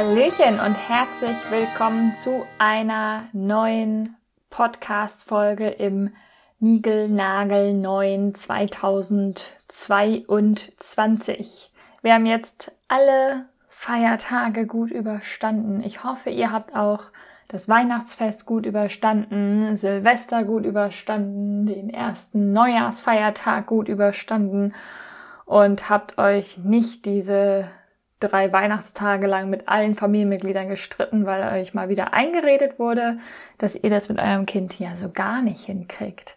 Hallöchen und herzlich willkommen zu einer neuen Podcast-Folge im Nigel-Nagel 9 2022. Wir haben jetzt alle Feiertage gut überstanden. Ich hoffe, ihr habt auch das Weihnachtsfest gut überstanden, Silvester gut überstanden, den ersten Neujahrsfeiertag gut überstanden und habt euch nicht diese drei Weihnachtstage lang mit allen Familienmitgliedern gestritten, weil euch mal wieder eingeredet wurde, dass ihr das mit eurem Kind ja so gar nicht hinkriegt.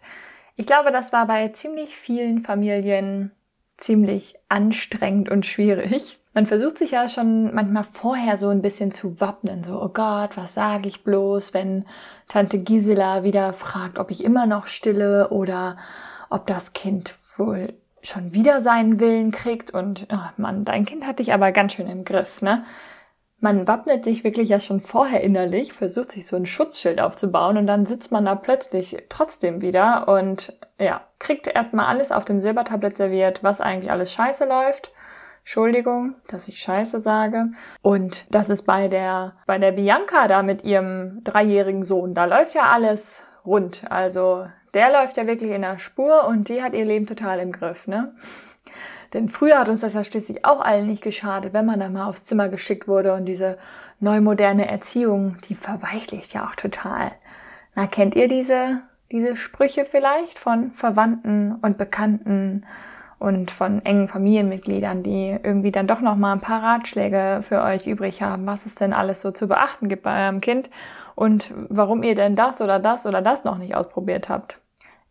Ich glaube, das war bei ziemlich vielen Familien ziemlich anstrengend und schwierig. Man versucht sich ja schon manchmal vorher so ein bisschen zu wappnen, so, oh Gott, was sage ich bloß, wenn Tante Gisela wieder fragt, ob ich immer noch stille oder ob das Kind wohl schon wieder seinen Willen kriegt und oh Mann, dein Kind hat dich aber ganz schön im Griff, ne? Man wappnet sich wirklich ja schon vorher innerlich, versucht sich so ein Schutzschild aufzubauen und dann sitzt man da plötzlich trotzdem wieder und ja, kriegt erstmal alles auf dem Silbertablett serviert, was eigentlich alles scheiße läuft. Entschuldigung, dass ich Scheiße sage. Und das ist bei der, bei der Bianca da mit ihrem dreijährigen Sohn. Da läuft ja alles rund. Also der läuft ja wirklich in der Spur und die hat ihr Leben total im Griff, ne? Denn früher hat uns das ja schließlich auch allen nicht geschadet, wenn man da mal aufs Zimmer geschickt wurde und diese neumoderne Erziehung, die verweichlicht ja auch total. Na, kennt ihr diese, diese Sprüche vielleicht von Verwandten und Bekannten und von engen Familienmitgliedern, die irgendwie dann doch noch mal ein paar Ratschläge für euch übrig haben, was es denn alles so zu beachten gibt bei eurem Kind und warum ihr denn das oder das oder das noch nicht ausprobiert habt.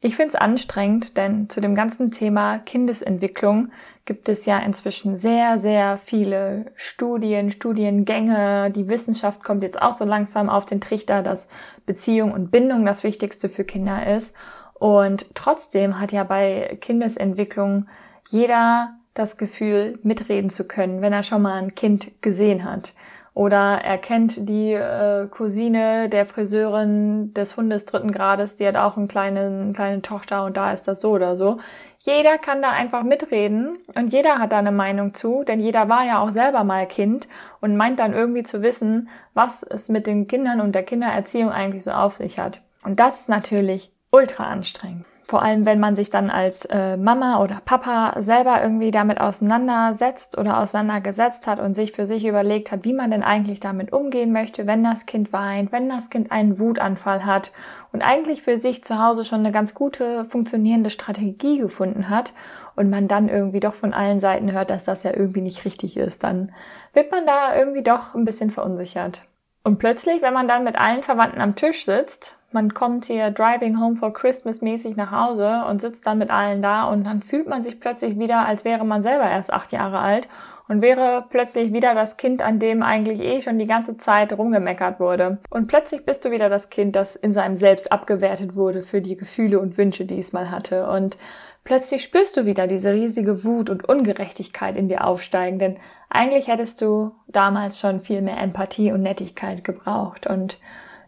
Ich finde es anstrengend, denn zu dem ganzen Thema Kindesentwicklung gibt es ja inzwischen sehr, sehr viele Studien, Studiengänge. Die Wissenschaft kommt jetzt auch so langsam auf den Trichter, dass Beziehung und Bindung das Wichtigste für Kinder ist. Und trotzdem hat ja bei Kindesentwicklung jeder das Gefühl, mitreden zu können, wenn er schon mal ein Kind gesehen hat. Oder er kennt die äh, Cousine der Friseurin des Hundes dritten Grades, die hat auch eine kleine, eine kleine Tochter und da ist das so oder so. Jeder kann da einfach mitreden und jeder hat da eine Meinung zu, denn jeder war ja auch selber mal Kind und meint dann irgendwie zu wissen, was es mit den Kindern und der Kindererziehung eigentlich so auf sich hat. Und das ist natürlich ultra anstrengend. Vor allem, wenn man sich dann als äh, Mama oder Papa selber irgendwie damit auseinandersetzt oder auseinandergesetzt hat und sich für sich überlegt hat, wie man denn eigentlich damit umgehen möchte, wenn das Kind weint, wenn das Kind einen Wutanfall hat und eigentlich für sich zu Hause schon eine ganz gute funktionierende Strategie gefunden hat und man dann irgendwie doch von allen Seiten hört, dass das ja irgendwie nicht richtig ist, dann wird man da irgendwie doch ein bisschen verunsichert. Und plötzlich, wenn man dann mit allen Verwandten am Tisch sitzt man kommt hier driving home for Christmas mäßig nach Hause und sitzt dann mit allen da und dann fühlt man sich plötzlich wieder, als wäre man selber erst acht Jahre alt und wäre plötzlich wieder das Kind, an dem eigentlich eh schon die ganze Zeit rumgemeckert wurde. Und plötzlich bist du wieder das Kind, das in seinem Selbst abgewertet wurde für die Gefühle und Wünsche, die es mal hatte. Und plötzlich spürst du wieder diese riesige Wut und Ungerechtigkeit in dir aufsteigen, denn eigentlich hättest du damals schon viel mehr Empathie und Nettigkeit gebraucht und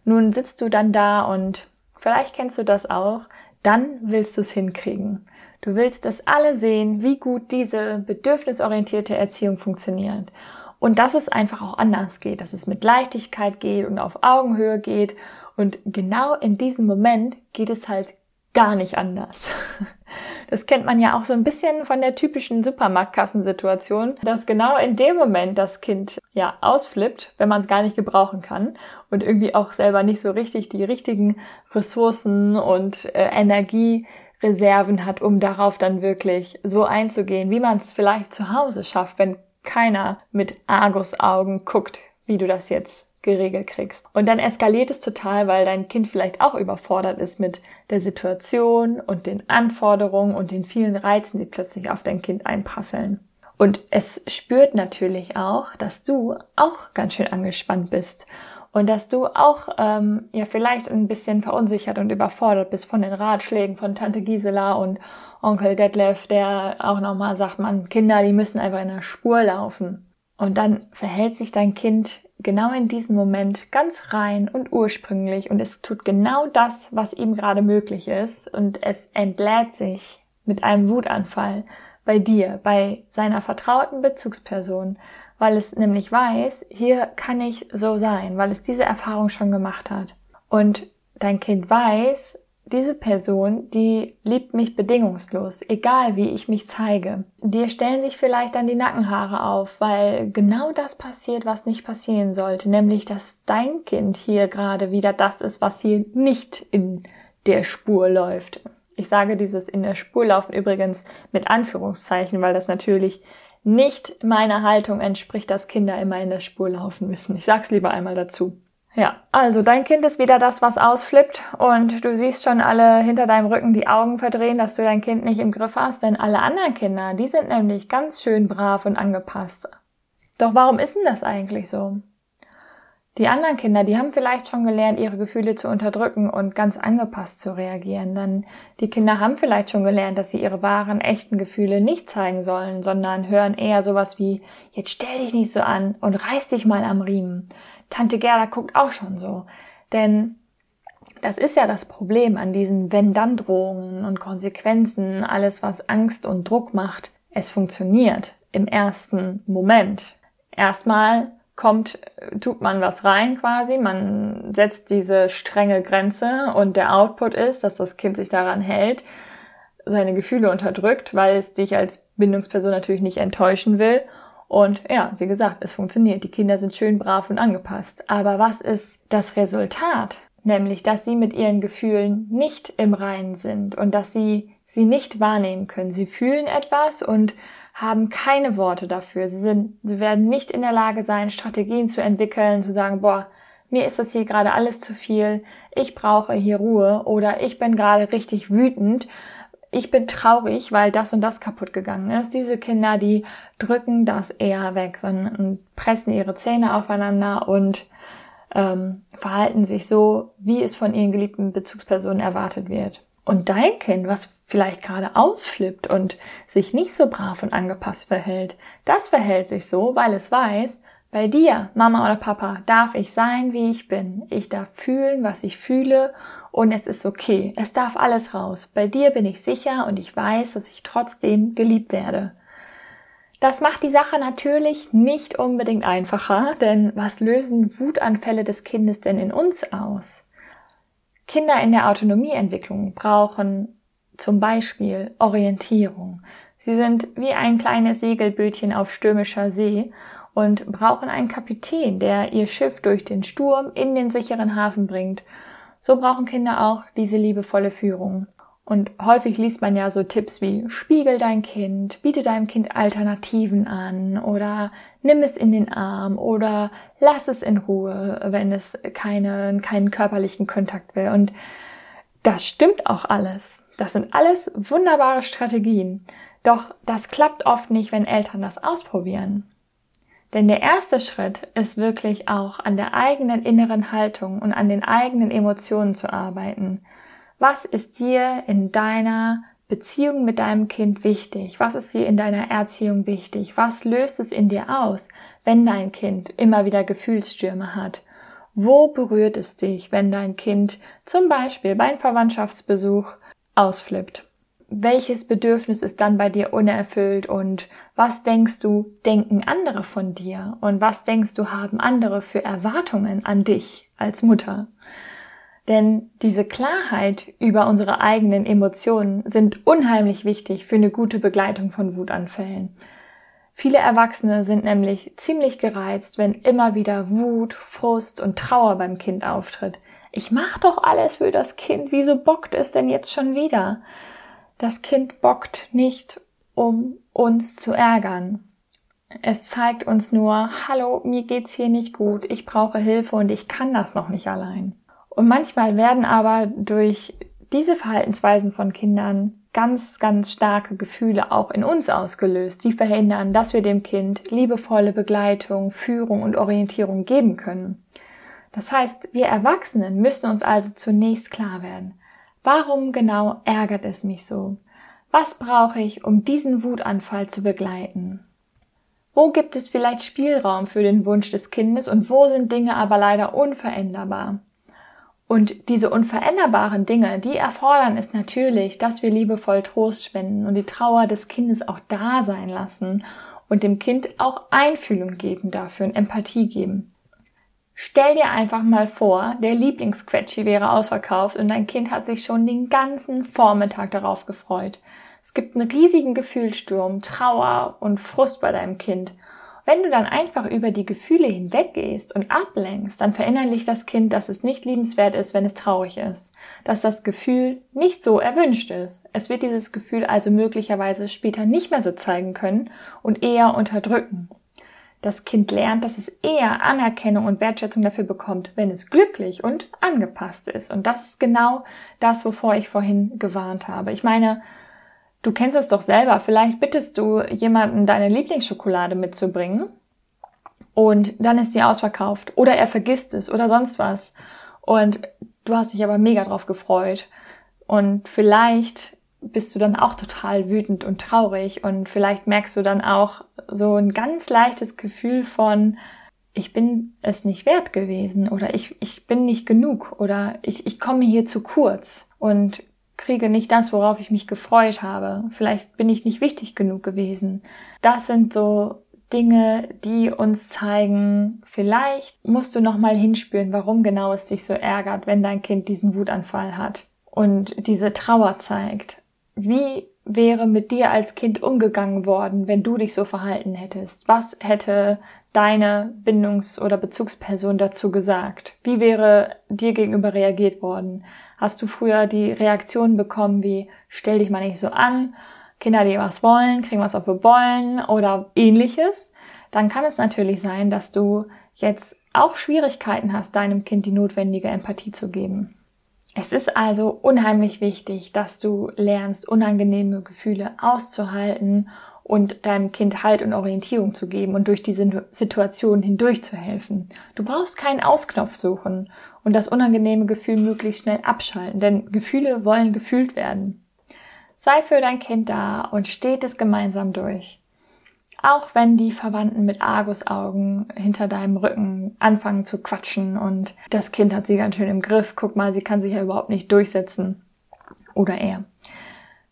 nun sitzt du dann da und vielleicht kennst du das auch, dann willst du es hinkriegen. Du willst, dass alle sehen, wie gut diese bedürfnisorientierte Erziehung funktioniert. Und dass es einfach auch anders geht, dass es mit Leichtigkeit geht und auf Augenhöhe geht. Und genau in diesem Moment geht es halt gar nicht anders. Das kennt man ja auch so ein bisschen von der typischen Supermarktkassensituation, dass genau in dem Moment das Kind ja ausflippt, wenn man es gar nicht gebrauchen kann und irgendwie auch selber nicht so richtig die richtigen Ressourcen und äh, Energiereserven hat, um darauf dann wirklich so einzugehen, wie man es vielleicht zu Hause schafft, wenn keiner mit Argusaugen guckt, wie du das jetzt geregelt kriegst. Und dann eskaliert es total, weil dein Kind vielleicht auch überfordert ist mit der Situation und den Anforderungen und den vielen Reizen, die plötzlich auf dein Kind einprasseln. Und es spürt natürlich auch, dass du auch ganz schön angespannt bist und dass du auch ähm, ja vielleicht ein bisschen verunsichert und überfordert bist von den Ratschlägen von Tante Gisela und Onkel Detlef, der auch nochmal sagt, man, Kinder, die müssen einfach in der Spur laufen. Und dann verhält sich dein Kind genau in diesem Moment ganz rein und ursprünglich. Und es tut genau das, was ihm gerade möglich ist. Und es entlädt sich mit einem Wutanfall bei dir, bei seiner vertrauten Bezugsperson, weil es nämlich weiß, hier kann ich so sein, weil es diese Erfahrung schon gemacht hat. Und dein Kind weiß, diese Person, die liebt mich bedingungslos, egal wie ich mich zeige. Dir stellen sich vielleicht dann die Nackenhaare auf, weil genau das passiert, was nicht passieren sollte, nämlich dass dein Kind hier gerade wieder das ist, was hier nicht in der Spur läuft. Ich sage dieses in der Spur laufen übrigens mit Anführungszeichen, weil das natürlich nicht meiner Haltung entspricht, dass Kinder immer in der Spur laufen müssen. Ich sag's lieber einmal dazu. Ja, also dein Kind ist wieder das, was ausflippt und du siehst schon alle hinter deinem Rücken die Augen verdrehen, dass du dein Kind nicht im Griff hast, denn alle anderen Kinder, die sind nämlich ganz schön brav und angepasst. Doch warum ist denn das eigentlich so? Die anderen Kinder, die haben vielleicht schon gelernt, ihre Gefühle zu unterdrücken und ganz angepasst zu reagieren. Dann die Kinder haben vielleicht schon gelernt, dass sie ihre wahren, echten Gefühle nicht zeigen sollen, sondern hören eher sowas wie, jetzt stell dich nicht so an und reiß dich mal am Riemen. Tante Gerda guckt auch schon so. Denn das ist ja das Problem an diesen Wenn-Dann-Drohungen und Konsequenzen, alles was Angst und Druck macht. Es funktioniert im ersten Moment. Erstmal kommt, tut man was rein quasi, man setzt diese strenge Grenze und der Output ist, dass das Kind sich daran hält, seine Gefühle unterdrückt, weil es dich als Bindungsperson natürlich nicht enttäuschen will. Und ja, wie gesagt, es funktioniert. Die Kinder sind schön brav und angepasst. Aber was ist das Resultat? Nämlich, dass sie mit ihren Gefühlen nicht im Reinen sind und dass sie sie nicht wahrnehmen können. Sie fühlen etwas und haben keine Worte dafür. Sie sind, sie werden nicht in der Lage sein, Strategien zu entwickeln, zu sagen, boah, mir ist das hier gerade alles zu viel, ich brauche hier Ruhe oder ich bin gerade richtig wütend, ich bin traurig, weil das und das kaputt gegangen ist. Diese Kinder, die drücken das eher weg, sondern pressen ihre Zähne aufeinander und ähm, verhalten sich so, wie es von ihren geliebten Bezugspersonen erwartet wird. Und dein Kind, was vielleicht gerade ausflippt und sich nicht so brav und angepasst verhält, das verhält sich so, weil es weiß, bei dir, Mama oder Papa, darf ich sein, wie ich bin. Ich darf fühlen, was ich fühle und es ist okay. Es darf alles raus. Bei dir bin ich sicher und ich weiß, dass ich trotzdem geliebt werde. Das macht die Sache natürlich nicht unbedingt einfacher, denn was lösen Wutanfälle des Kindes denn in uns aus? Kinder in der Autonomieentwicklung brauchen zum Beispiel Orientierung. Sie sind wie ein kleines Segelbötchen auf stürmischer See und brauchen einen Kapitän, der ihr Schiff durch den Sturm in den sicheren Hafen bringt. So brauchen Kinder auch diese liebevolle Führung. Und häufig liest man ja so Tipps wie spiegel dein Kind, biete deinem Kind Alternativen an oder nimm es in den Arm oder lass es in Ruhe, wenn es keine, keinen körperlichen Kontakt will. Und das stimmt auch alles. Das sind alles wunderbare Strategien. Doch das klappt oft nicht, wenn Eltern das ausprobieren. Denn der erste Schritt ist wirklich auch an der eigenen inneren Haltung und an den eigenen Emotionen zu arbeiten. Was ist dir in deiner Beziehung mit deinem Kind wichtig? Was ist dir in deiner Erziehung wichtig? Was löst es in dir aus, wenn dein Kind immer wieder Gefühlsstürme hat? Wo berührt es dich, wenn dein Kind zum Beispiel beim Verwandtschaftsbesuch ausflippt? Welches Bedürfnis ist dann bei dir unerfüllt und was denkst du, denken andere von dir und was denkst du, haben andere für Erwartungen an dich als Mutter? Denn diese Klarheit über unsere eigenen Emotionen sind unheimlich wichtig für eine gute Begleitung von Wutanfällen. Viele Erwachsene sind nämlich ziemlich gereizt, wenn immer wieder Wut, Frust und Trauer beim Kind auftritt. Ich mach doch alles für das Kind, wieso bockt es denn jetzt schon wieder? Das Kind bockt nicht, um uns zu ärgern. Es zeigt uns nur, hallo, mir geht's hier nicht gut, ich brauche Hilfe und ich kann das noch nicht allein. Und manchmal werden aber durch diese Verhaltensweisen von Kindern ganz, ganz starke Gefühle auch in uns ausgelöst, die verhindern, dass wir dem Kind liebevolle Begleitung, Führung und Orientierung geben können. Das heißt, wir Erwachsenen müssen uns also zunächst klar werden, warum genau ärgert es mich so? Was brauche ich, um diesen Wutanfall zu begleiten? Wo gibt es vielleicht Spielraum für den Wunsch des Kindes und wo sind Dinge aber leider unveränderbar? Und diese unveränderbaren Dinge, die erfordern es natürlich, dass wir liebevoll Trost spenden und die Trauer des Kindes auch da sein lassen und dem Kind auch Einfühlung geben dafür und Empathie geben. Stell dir einfach mal vor, der Lieblingsquetschi wäre ausverkauft und dein Kind hat sich schon den ganzen Vormittag darauf gefreut. Es gibt einen riesigen Gefühlssturm, Trauer und Frust bei deinem Kind. Wenn du dann einfach über die Gefühle hinweggehst und ablenkst, dann verinnerlicht das Kind, dass es nicht liebenswert ist, wenn es traurig ist, dass das Gefühl nicht so erwünscht ist. Es wird dieses Gefühl also möglicherweise später nicht mehr so zeigen können und eher unterdrücken das Kind lernt, dass es eher Anerkennung und Wertschätzung dafür bekommt, wenn es glücklich und angepasst ist. Und das ist genau das, wovor ich vorhin gewarnt habe. Ich meine, du kennst es doch selber. Vielleicht bittest du jemanden, deine Lieblingsschokolade mitzubringen und dann ist sie ausverkauft oder er vergisst es oder sonst was. Und du hast dich aber mega drauf gefreut. Und vielleicht bist du dann auch total wütend und traurig und vielleicht merkst du dann auch so ein ganz leichtes Gefühl von, ich bin es nicht wert gewesen oder ich, ich bin nicht genug oder ich, ich komme hier zu kurz und kriege nicht das, worauf ich mich gefreut habe. Vielleicht bin ich nicht wichtig genug gewesen. Das sind so Dinge, die uns zeigen, vielleicht musst du noch mal hinspüren, warum genau es dich so ärgert, wenn dein Kind diesen Wutanfall hat und diese Trauer zeigt wie wäre mit dir als Kind umgegangen worden, wenn du dich so verhalten hättest? Was hätte deine Bindungs- oder Bezugsperson dazu gesagt? Wie wäre dir gegenüber reagiert worden? Hast du früher die Reaktion bekommen wie, stell dich mal nicht so an, Kinder, die was wollen, kriegen was auf wir wollen oder ähnliches? Dann kann es natürlich sein, dass du jetzt auch Schwierigkeiten hast, deinem Kind die notwendige Empathie zu geben. Es ist also unheimlich wichtig, dass du lernst, unangenehme Gefühle auszuhalten und deinem Kind Halt und Orientierung zu geben und durch diese Situation hindurch zu helfen. Du brauchst keinen Ausknopf suchen und das unangenehme Gefühl möglichst schnell abschalten, denn Gefühle wollen gefühlt werden. Sei für dein Kind da und steht es gemeinsam durch. Auch wenn die Verwandten mit Argusaugen hinter deinem Rücken anfangen zu quatschen und das Kind hat sie ganz schön im Griff, guck mal, sie kann sich ja überhaupt nicht durchsetzen. Oder er.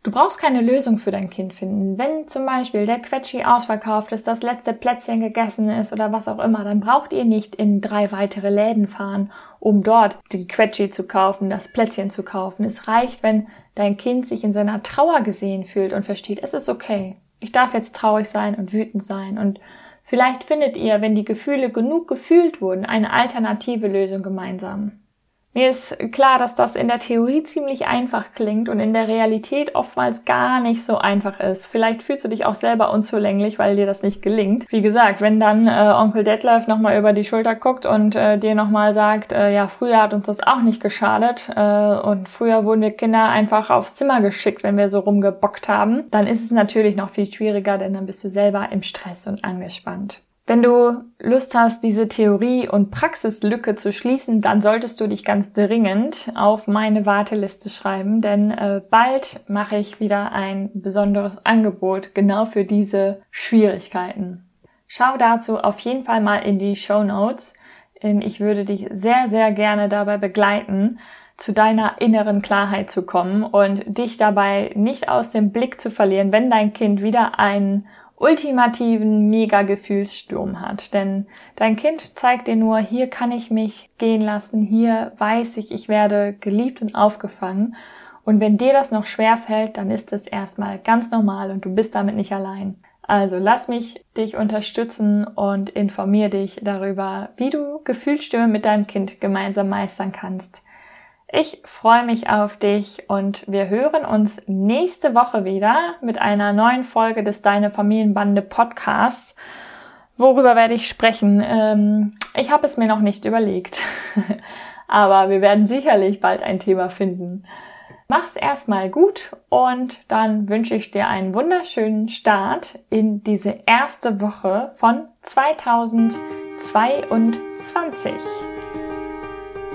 Du brauchst keine Lösung für dein Kind finden. Wenn zum Beispiel der Quetschi ausverkauft ist, das letzte Plätzchen gegessen ist oder was auch immer, dann braucht ihr nicht in drei weitere Läden fahren, um dort den Quetschi zu kaufen, das Plätzchen zu kaufen. Es reicht, wenn dein Kind sich in seiner Trauer gesehen fühlt und versteht, es ist okay ich darf jetzt traurig sein und wütend sein und vielleicht findet ihr, wenn die Gefühle genug gefühlt wurden, eine alternative Lösung gemeinsam. Mir ist klar, dass das in der Theorie ziemlich einfach klingt und in der Realität oftmals gar nicht so einfach ist. Vielleicht fühlst du dich auch selber unzulänglich, weil dir das nicht gelingt. Wie gesagt, wenn dann äh, Onkel Detlef nochmal über die Schulter guckt und äh, dir nochmal sagt, äh, ja, früher hat uns das auch nicht geschadet äh, und früher wurden wir Kinder einfach aufs Zimmer geschickt, wenn wir so rumgebockt haben, dann ist es natürlich noch viel schwieriger, denn dann bist du selber im Stress und angespannt. Wenn du Lust hast, diese Theorie- und Praxislücke zu schließen, dann solltest du dich ganz dringend auf meine Warteliste schreiben, denn äh, bald mache ich wieder ein besonderes Angebot genau für diese Schwierigkeiten. Schau dazu auf jeden Fall mal in die Show Notes. Ich würde dich sehr, sehr gerne dabei begleiten, zu deiner inneren Klarheit zu kommen und dich dabei nicht aus dem Blick zu verlieren, wenn dein Kind wieder einen ultimativen Mega-Gefühlssturm hat. Denn dein Kind zeigt dir nur, hier kann ich mich gehen lassen, hier weiß ich, ich werde geliebt und aufgefangen. Und wenn dir das noch schwer fällt, dann ist es erstmal ganz normal und du bist damit nicht allein. Also lass mich dich unterstützen und informier dich darüber, wie du Gefühlsstürme mit deinem Kind gemeinsam meistern kannst. Ich freue mich auf dich und wir hören uns nächste Woche wieder mit einer neuen Folge des Deine Familienbande Podcasts. Worüber werde ich sprechen? Ähm, ich habe es mir noch nicht überlegt, aber wir werden sicherlich bald ein Thema finden. Mach's erstmal gut und dann wünsche ich dir einen wunderschönen Start in diese erste Woche von 2022.